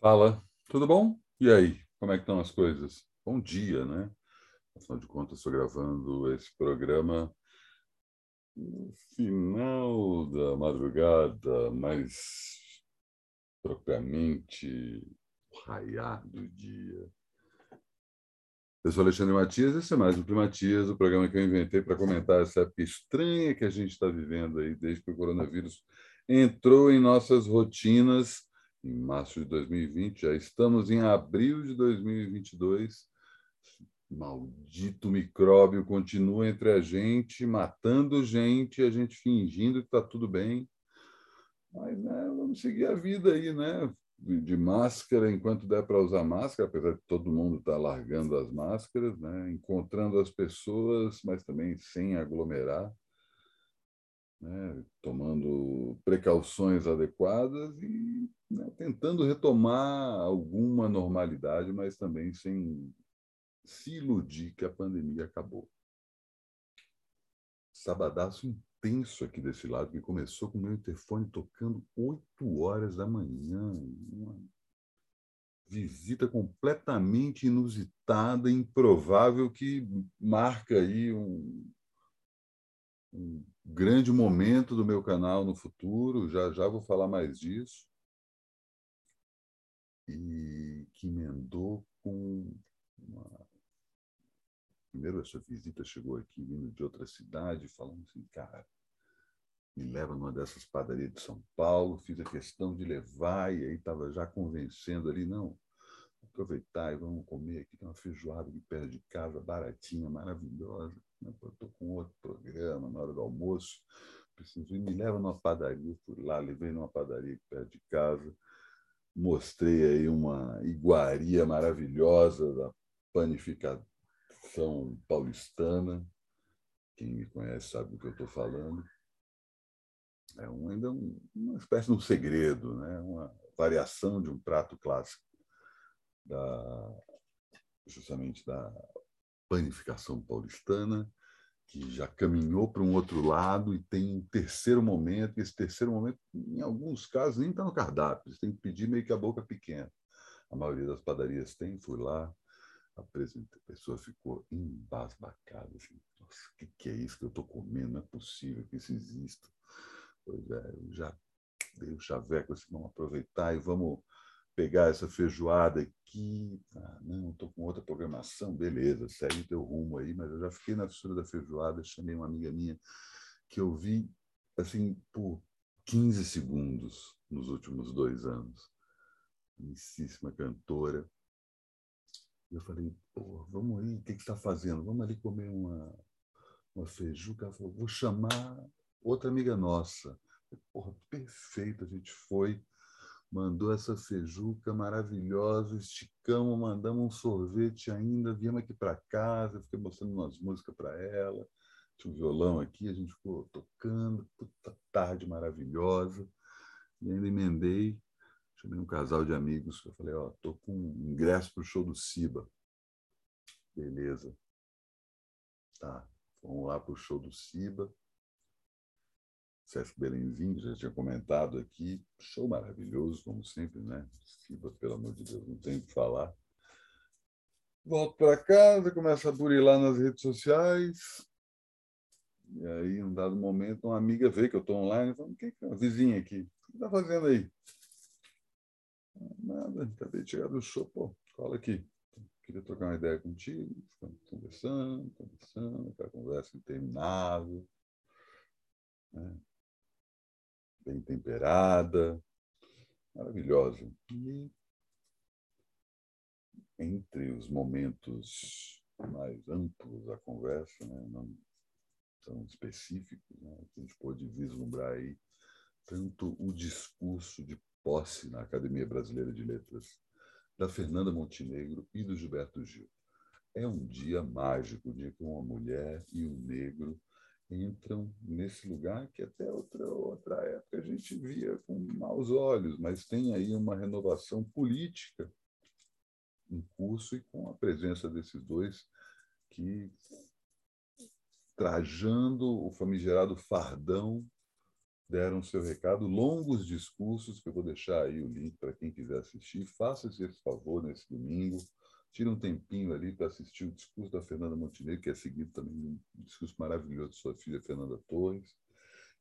Fala, tudo bom? E aí, como é que estão as coisas? Bom dia, né? Afinal de contas, estou gravando esse programa no final da madrugada, mais propriamente raiar do dia. Eu sou Alexandre Matias, esse é mais um Primatias, o programa que eu inventei para comentar essa época estranha que a gente está vivendo aí desde que o coronavírus entrou em nossas rotinas em março de 2020, já estamos em abril de 2022. Maldito micróbio continua entre a gente, matando gente, a gente fingindo que está tudo bem. Mas né, vamos seguir a vida aí, né? De máscara, enquanto der para usar máscara, apesar de todo mundo estar tá largando as máscaras, né? encontrando as pessoas, mas também sem aglomerar né, tomando precauções adequadas e né, tentando retomar alguma normalidade, mas também sem se iludir que a pandemia acabou. Sabadaço intenso aqui desse lado, que começou com o meu interfone tocando 8 horas da manhã. Uma visita completamente inusitada, improvável, que marca aí um, um grande momento do meu canal no futuro, já já vou falar mais disso. E que emendou com uma... Primeiro, essa visita chegou aqui vindo de outra cidade, falando assim, cara, me leva numa dessas padarias de São Paulo, fiz a questão de levar, e aí estava já convencendo ali, não, aproveitar e vamos comer aqui, tem uma feijoada aqui perto de casa, baratinha, maravilhosa. Né? Estou com outro programa na hora do almoço, preciso ir, me leva numa padaria, fui lá, levei numa padaria perto de casa, mostrei aí uma iguaria maravilhosa da panificação paulistana, quem me conhece sabe do que eu estou falando. É um, ainda um, uma espécie de um segredo, né? uma variação de um prato clássico da, justamente da panificação paulistana, que já caminhou para um outro lado e tem um terceiro momento, e esse terceiro momento, em alguns casos, nem está no cardápio, você tem que pedir meio que a boca pequena. A maioria das padarias tem, fui lá, a pessoa ficou embasbacada, assim, nossa, o que, que é isso que eu estou comendo? Não é possível que isso exista. Pois é, eu já dei o chaveco assim, vamos aproveitar e vamos pegar essa feijoada aqui. Ah, não, estou com outra programação, beleza, segue teu rumo aí, mas eu já fiquei na fissura da feijoada, chamei uma amiga minha que eu vi assim por 15 segundos nos últimos dois anos. Amicíssima cantora. Eu falei, pô, vamos aí, o que, você está fazendo? Vamos ali comer uma, uma feijuca. Vou chamar outra amiga nossa. Porra, perfeito, a gente foi mandou essa feijuca maravilhosa, esticamos, mandamos um sorvete ainda, viemos aqui para casa, fiquei mostrando umas músicas para ela, tinha um violão aqui, a gente ficou tocando, puta tarde maravilhosa, e ainda emendei, chamei um casal de amigos, eu falei, ó, tô com ingresso para o show do Siba. Beleza. Tá, vamos lá para o show do Siba. Sesc Belenzinho, já tinha comentado aqui. Show maravilhoso, como sempre, né? Siba, pelo amor de Deus, não tem o que falar. Volto para casa, começo a burilar nas redes sociais. E aí, em um dado momento, uma amiga vê que eu estou online e fala: o que é uma vizinha aqui? O que está fazendo aí? Nada, acabei de chegar do show, pô, cola aqui. Queria trocar uma ideia contigo. Ficamos conversando, conversando, aquela conversa interminável. Né? Bem temperada, maravilhosa. E entre os momentos mais amplos da conversa, né, não tão específicos, né, a gente pôde vislumbrar aí tanto o discurso de posse na Academia Brasileira de Letras da Fernanda Montenegro e do Gilberto Gil. É um dia mágico, um dia que uma mulher e um negro entram nesse lugar que até outra, outra época a gente via com maus olhos, mas tem aí uma renovação política em curso e com a presença desses dois que trajando o famigerado fardão deram seu recado, longos discursos, que eu vou deixar aí o link para quem quiser assistir. Faça esse favor nesse domingo. Tira um tempinho ali para assistir o discurso da Fernanda Montenegro, que é seguido também de um discurso maravilhoso de sua filha Fernanda Torres,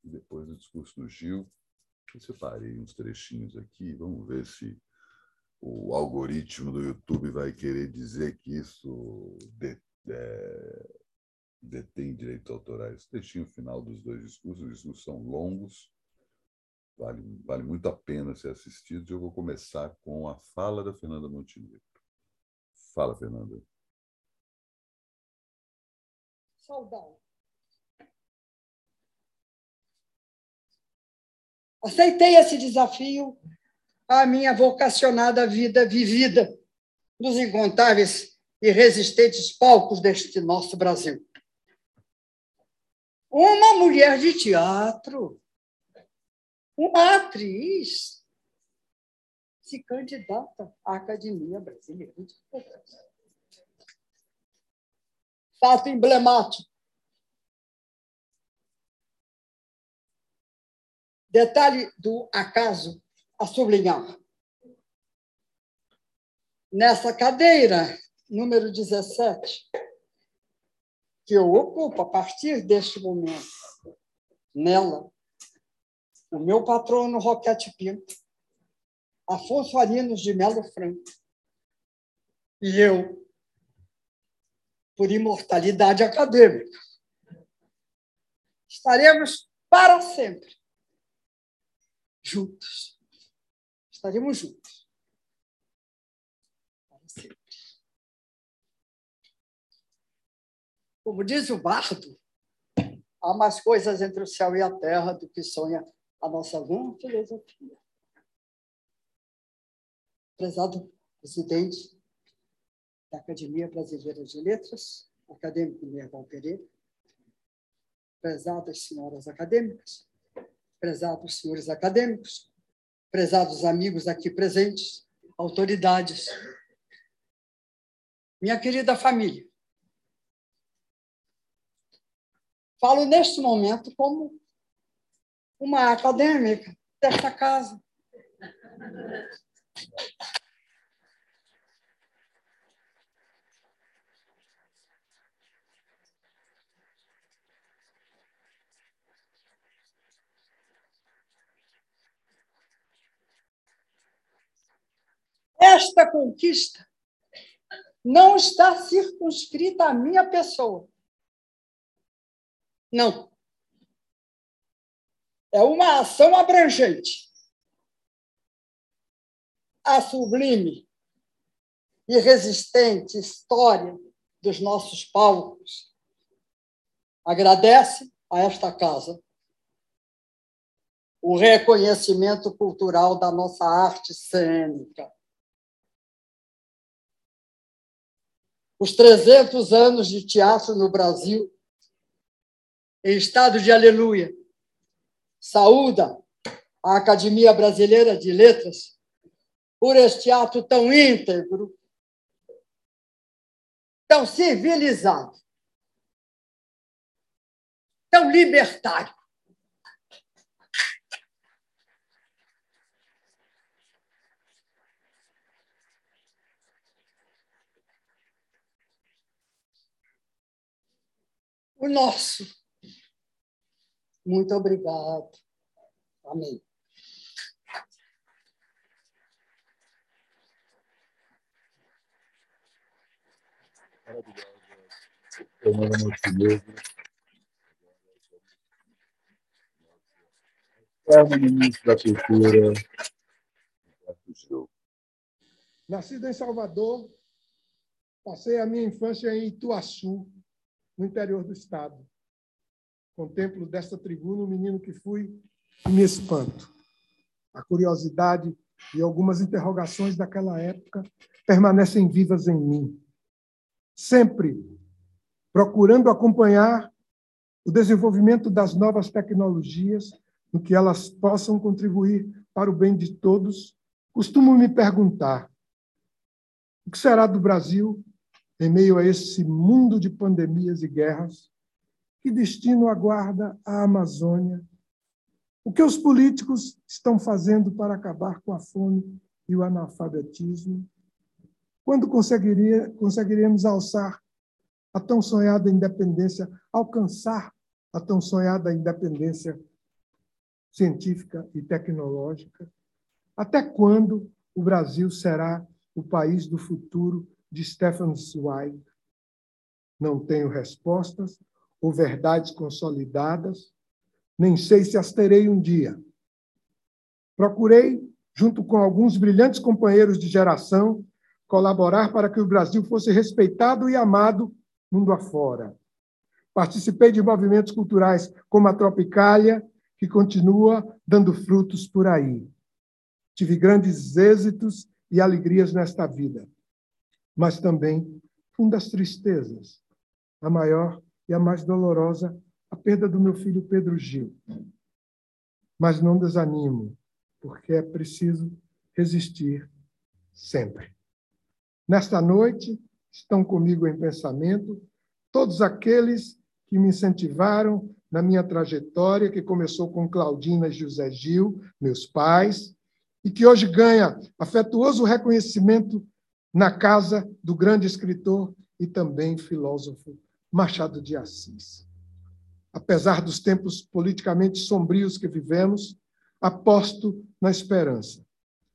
e depois o discurso do Gil. Eu separei uns trechinhos aqui, vamos ver se o algoritmo do YouTube vai querer dizer que isso é, detém direitos autorais. Trechinho final dos dois discursos, os discursos são longos, vale, vale muito a pena ser assistido. Eu vou começar com a fala da Fernanda Montenegro. Fala, Fernanda. Saudade. Aceitei esse desafio à minha vocacionada vida vivida nos incontáveis e resistentes palcos deste nosso Brasil. Uma mulher de teatro, uma atriz, se candidata à Academia Brasileira de Letras. Fato emblemático. Detalhe do acaso a sublinhar. Nessa cadeira, número 17, que eu ocupo a partir deste momento, nela, o meu patrono Roquete Pinto, Afonso Arinos de Melo Franco e eu, por imortalidade acadêmica, estaremos para sempre juntos. Estaremos juntos. Para sempre. Como diz o bardo, há mais coisas entre o céu e a terra do que sonha a nossa vã filosofia. Prezado presidente da Academia Brasileira de Letras, acadêmico Nerval Pereira, prezadas senhoras acadêmicas, prezados senhores acadêmicos, prezados amigos aqui presentes, autoridades, minha querida família. Falo neste momento como uma acadêmica desta casa. Esta conquista não está circunscrita à minha pessoa. Não. É uma ação abrangente. A sublime e resistente história dos nossos palcos agradece a esta casa o reconhecimento cultural da nossa arte cênica. Os 300 anos de teatro no Brasil, em estado de aleluia, saúda a Academia Brasileira de Letras por este ato tão íntegro, tão civilizado, tão libertário. O nosso muito obrigado. Amém. Maravilhosa. Montenegro. Forma ministro da Cultura. Nascido em Salvador, passei a minha infância em Ituaçu, no interior do estado. Contemplo desta tribuna o menino que fui e me espanto. A curiosidade e algumas interrogações daquela época permanecem vivas em mim. Sempre procurando acompanhar o desenvolvimento das novas tecnologias, no que elas possam contribuir para o bem de todos, costumo me perguntar: o que será do Brasil em meio a esse mundo de pandemias e guerras? Que destino aguarda a Amazônia? O que os políticos estão fazendo para acabar com a fome e o analfabetismo? Quando conseguiria, conseguiremos alçar a tão sonhada independência, alcançar a tão sonhada independência científica e tecnológica? Até quando o Brasil será o país do futuro de Stefan Zweig? Não tenho respostas ou verdades consolidadas, nem sei se as terei um dia. Procurei, junto com alguns brilhantes companheiros de geração, colaborar para que o Brasil fosse respeitado e amado mundo afora. Participei de movimentos culturais como a Tropicália, que continua dando frutos por aí. Tive grandes êxitos e alegrias nesta vida, mas também fundas tristezas. A maior e a mais dolorosa, a perda do meu filho Pedro Gil. Mas não desanimo, porque é preciso resistir sempre. Nesta noite, estão comigo em pensamento todos aqueles que me incentivaram na minha trajetória, que começou com Claudina e José Gil, meus pais, e que hoje ganha afetuoso reconhecimento na casa do grande escritor e também filósofo Machado de Assis. Apesar dos tempos politicamente sombrios que vivemos, aposto na esperança.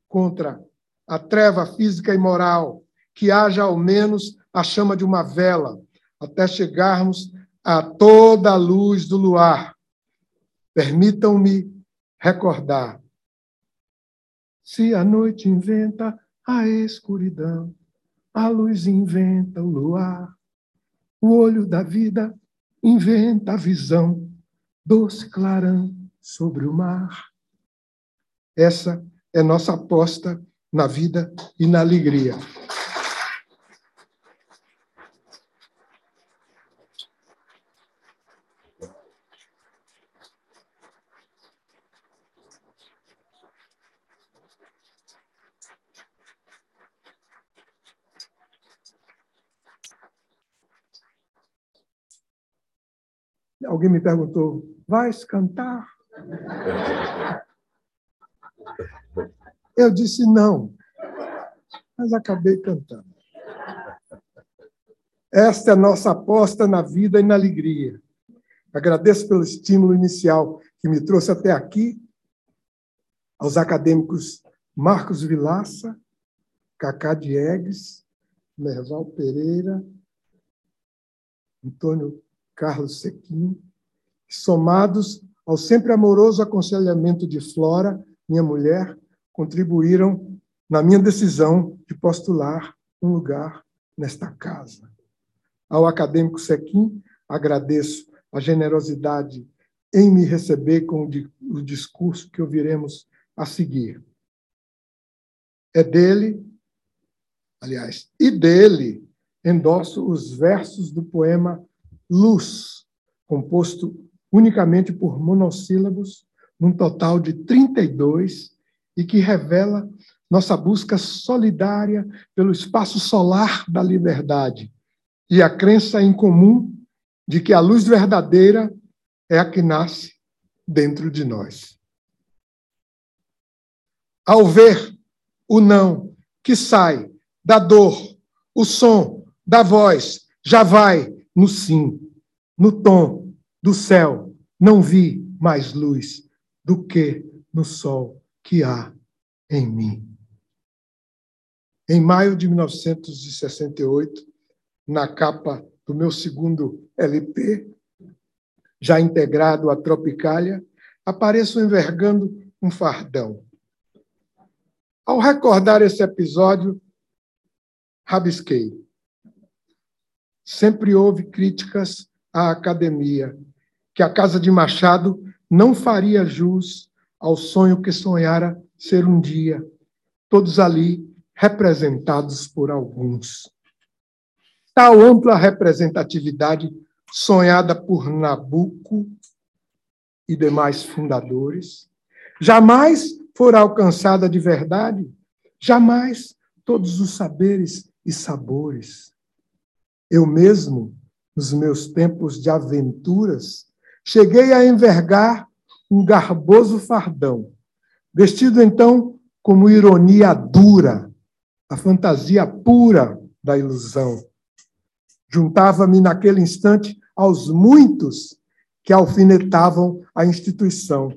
Contra a treva física e moral, que haja ao menos a chama de uma vela, até chegarmos a toda a luz do luar. Permitam-me recordar. Se a noite inventa a escuridão, a luz inventa o luar. O olho da vida inventa a visão, doce clarão sobre o mar. Essa é nossa aposta na vida e na alegria. Alguém me perguntou: vais cantar? Eu disse não, mas acabei cantando. Esta é a nossa aposta na vida e na alegria. Agradeço pelo estímulo inicial que me trouxe até aqui, aos acadêmicos Marcos Vilaça, Cacá Diegues, Merval Pereira, Antônio Carlos Sequim, somados ao sempre amoroso aconselhamento de Flora, minha mulher, contribuíram na minha decisão de postular um lugar nesta casa. Ao acadêmico Sequim, agradeço a generosidade em me receber com o discurso que ouviremos a seguir. É dele, aliás, e dele endosso os versos do poema Luz, composto unicamente por monossílabos, num total de 32, e que revela nossa busca solidária pelo espaço solar da liberdade e a crença em comum de que a luz verdadeira é a que nasce dentro de nós. Ao ver o não que sai da dor, o som da voz já vai no sim, no tom do céu, não vi mais luz do que no sol que há em mim. Em maio de 1968, na capa do meu segundo LP, já integrado à Tropicália, apareço envergando um fardão. Ao recordar esse episódio, rabisquei. Sempre houve críticas à academia, que a casa de Machado não faria jus ao sonho que sonhara ser um dia, todos ali representados por alguns. Tal ampla representatividade sonhada por Nabucco e demais fundadores, jamais fora alcançada de verdade, jamais todos os saberes e sabores eu mesmo, nos meus tempos de aventuras, cheguei a envergar um garboso fardão, vestido então como ironia dura, a fantasia pura da ilusão. Juntava-me naquele instante aos muitos que alfinetavam a instituição.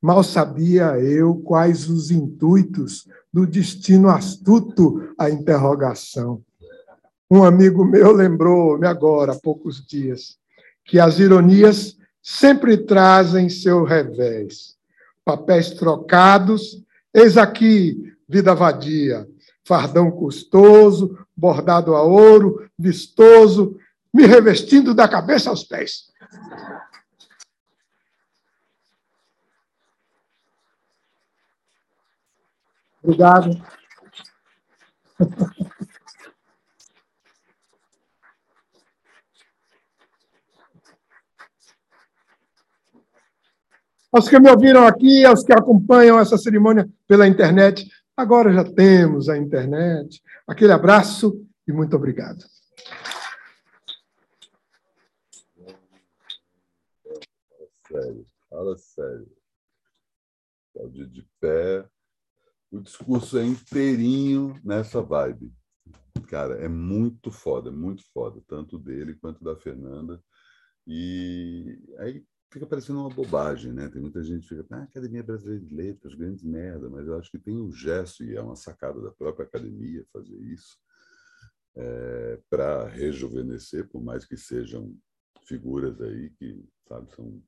Mal sabia eu quais os intuitos do destino astuto à interrogação. Um amigo meu lembrou-me agora, há poucos dias, que as ironias sempre trazem seu revés. Papéis trocados, eis aqui, vida vadia, fardão custoso, bordado a ouro, vistoso, me revestindo da cabeça aos pés. Obrigado. Aos que me ouviram aqui, aos que acompanham essa cerimônia pela internet, agora já temos a internet. Aquele abraço e muito obrigado. sério, fala sério. Aplaudir de pé. O discurso é inteirinho nessa vibe. Cara, é muito foda, muito foda, tanto dele quanto da Fernanda. E aí fica parecendo uma bobagem, né? Tem muita gente que fica, ah, Academia Brasileira de Letras, grandes merda, mas eu acho que tem um gesto, e é uma sacada da própria academia fazer isso, é, para rejuvenescer, por mais que sejam figuras aí que, sabe, são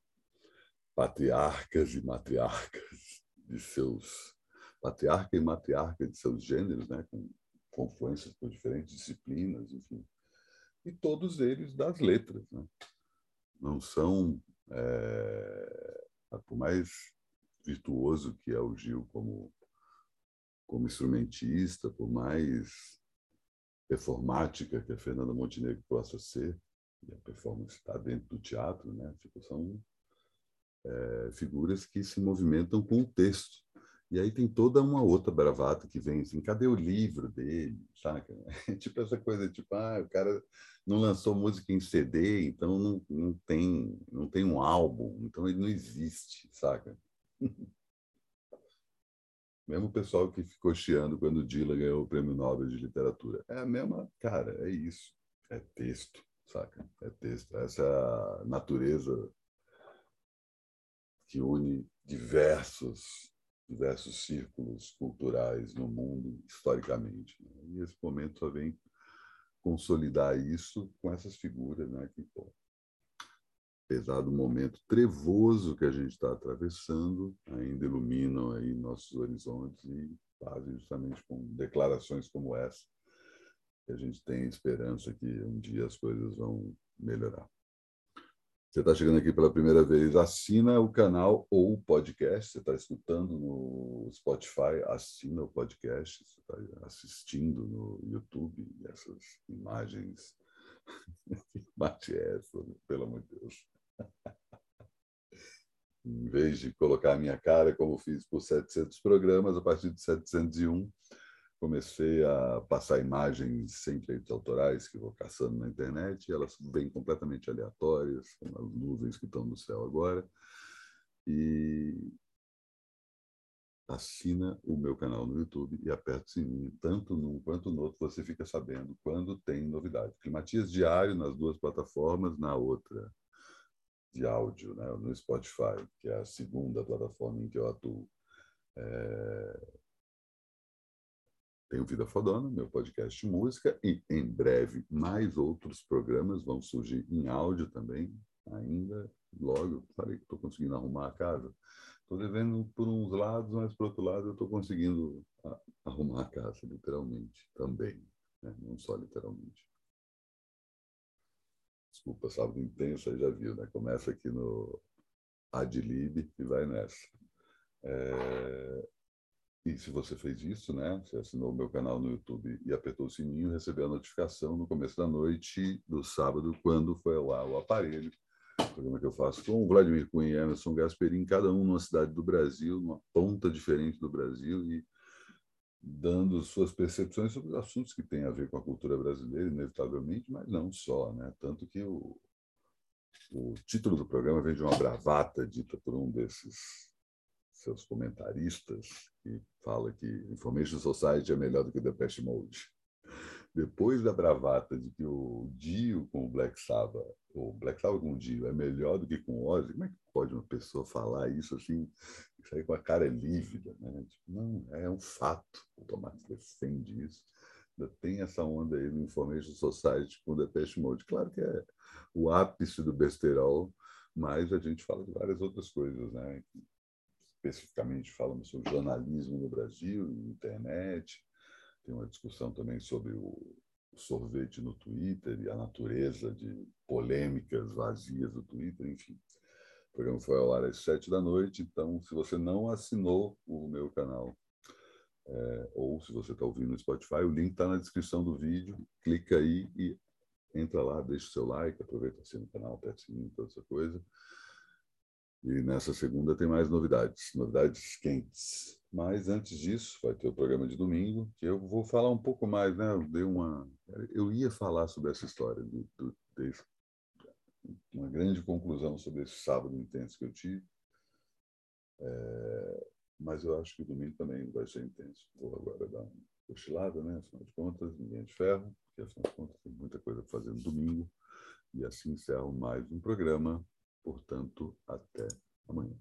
patriarcas e matriarcas de seus patriarca e matriarca de seus gêneros, né, com confluências por diferentes disciplinas, enfim, e todos eles das letras, né? não são é, por mais virtuoso que é o Gil como como instrumentista, por mais performática que a Fernanda Montenegro possa ser, e a performance está dentro do teatro, né? Tipo, são é, figuras que se movimentam com o texto. E aí tem toda uma outra bravata que vem assim, cadê o livro dele, saca? tipo essa coisa, tipo, ah, o cara não lançou música em CD, então não, não, tem, não tem um álbum, então ele não existe, saca? Mesmo o pessoal que ficou chiando quando Dylan ganhou o Prêmio Nobel de Literatura. É a mesma, cara, é isso. É texto, saca? É texto. Essa é a natureza que une diversos diversos círculos culturais no mundo historicamente. Né? E esse momento só vem consolidar isso com essas figuras, né? Que, pô, apesar do momento trevoso que a gente está atravessando, ainda iluminam aí nossos horizontes e fazem justamente com declarações como essa que a gente tem esperança que um dia as coisas vão melhorar. Você está chegando aqui pela primeira vez, assina o canal ou o podcast. Você está escutando no Spotify, assina o podcast. Você está assistindo no YouTube essas imagens. que é essa, pelo amor de Deus? em vez de colocar a minha cara, como fiz por 700 programas, a partir de 701 comecei a passar imagens sem direitos autorais que vou caçando na internet, elas vêm completamente aleatórias, como as nuvens que estão no céu agora. E assina o meu canal no YouTube e aperta o sininho, tanto num quanto no outro, você fica sabendo quando tem novidade. Climatias diário nas duas plataformas, na outra de áudio, né, no Spotify, que é a segunda plataforma em que eu atuo. É tenho Vida Fodona, meu podcast de música, e em breve mais outros programas vão surgir em áudio também, ainda. Logo, falei que estou conseguindo arrumar a casa. Estou devendo por uns lados, mas por outro lado eu estou conseguindo arrumar a casa, literalmente, também. Né? Não só literalmente. Desculpa, sábado intenso, aí já viu, né? Começa aqui no Adlib e vai nessa. É... E se você fez isso, né? Você assinou o meu canal no YouTube e apertou o sininho, recebeu a notificação no começo da noite do sábado, quando foi lá o aparelho. O programa que eu faço com o Vladimir Cunha e Emerson Gasperin, cada um numa cidade do Brasil, numa ponta diferente do Brasil, e dando suas percepções sobre os assuntos que têm a ver com a cultura brasileira, inevitavelmente, mas não só, né? Tanto que o, o título do programa vem de uma bravata dita por um desses seus comentaristas que fala que Information Society é melhor do que Depeche Mode. Depois da bravata de que o Dio com o Black Sabbath, ou Black Sabbath com o Dio é melhor do que com o Ozzy, como é que pode uma pessoa falar isso assim, aí com a cara lívida, né? Tipo, não, é um fato. O Tomás defende isso. Ainda tem essa onda aí no Information Society com o Depeche Mode. Claro que é o ápice do besterol, mas a gente fala de várias outras coisas, né? Especificamente falamos sobre jornalismo no Brasil, internet, tem uma discussão também sobre o sorvete no Twitter e a natureza de polêmicas vazias do Twitter, enfim. O programa foi ao ar às sete da noite, então, se você não assinou o meu canal, é, ou se você está ouvindo no Spotify, o link está na descrição do vídeo, clica aí e entra lá, deixa o seu like, aproveita, assina o canal, aperta o sininho, toda essa coisa. E nessa segunda tem mais novidades, novidades quentes. Mas antes disso, vai ter o programa de domingo, que eu vou falar um pouco mais, né? Eu dei uma, eu ia falar sobre essa história do, do uma grande conclusão sobre esse sábado intenso que eu tive. É, mas eu acho que o domingo também vai ser intenso. Vou agora dar uma cochilada, né? Afinal de contas, ninguém é de ferro, porque afinal de contas tem muita coisa para fazer no domingo. E assim encerro mais um programa. Portanto, até amanhã.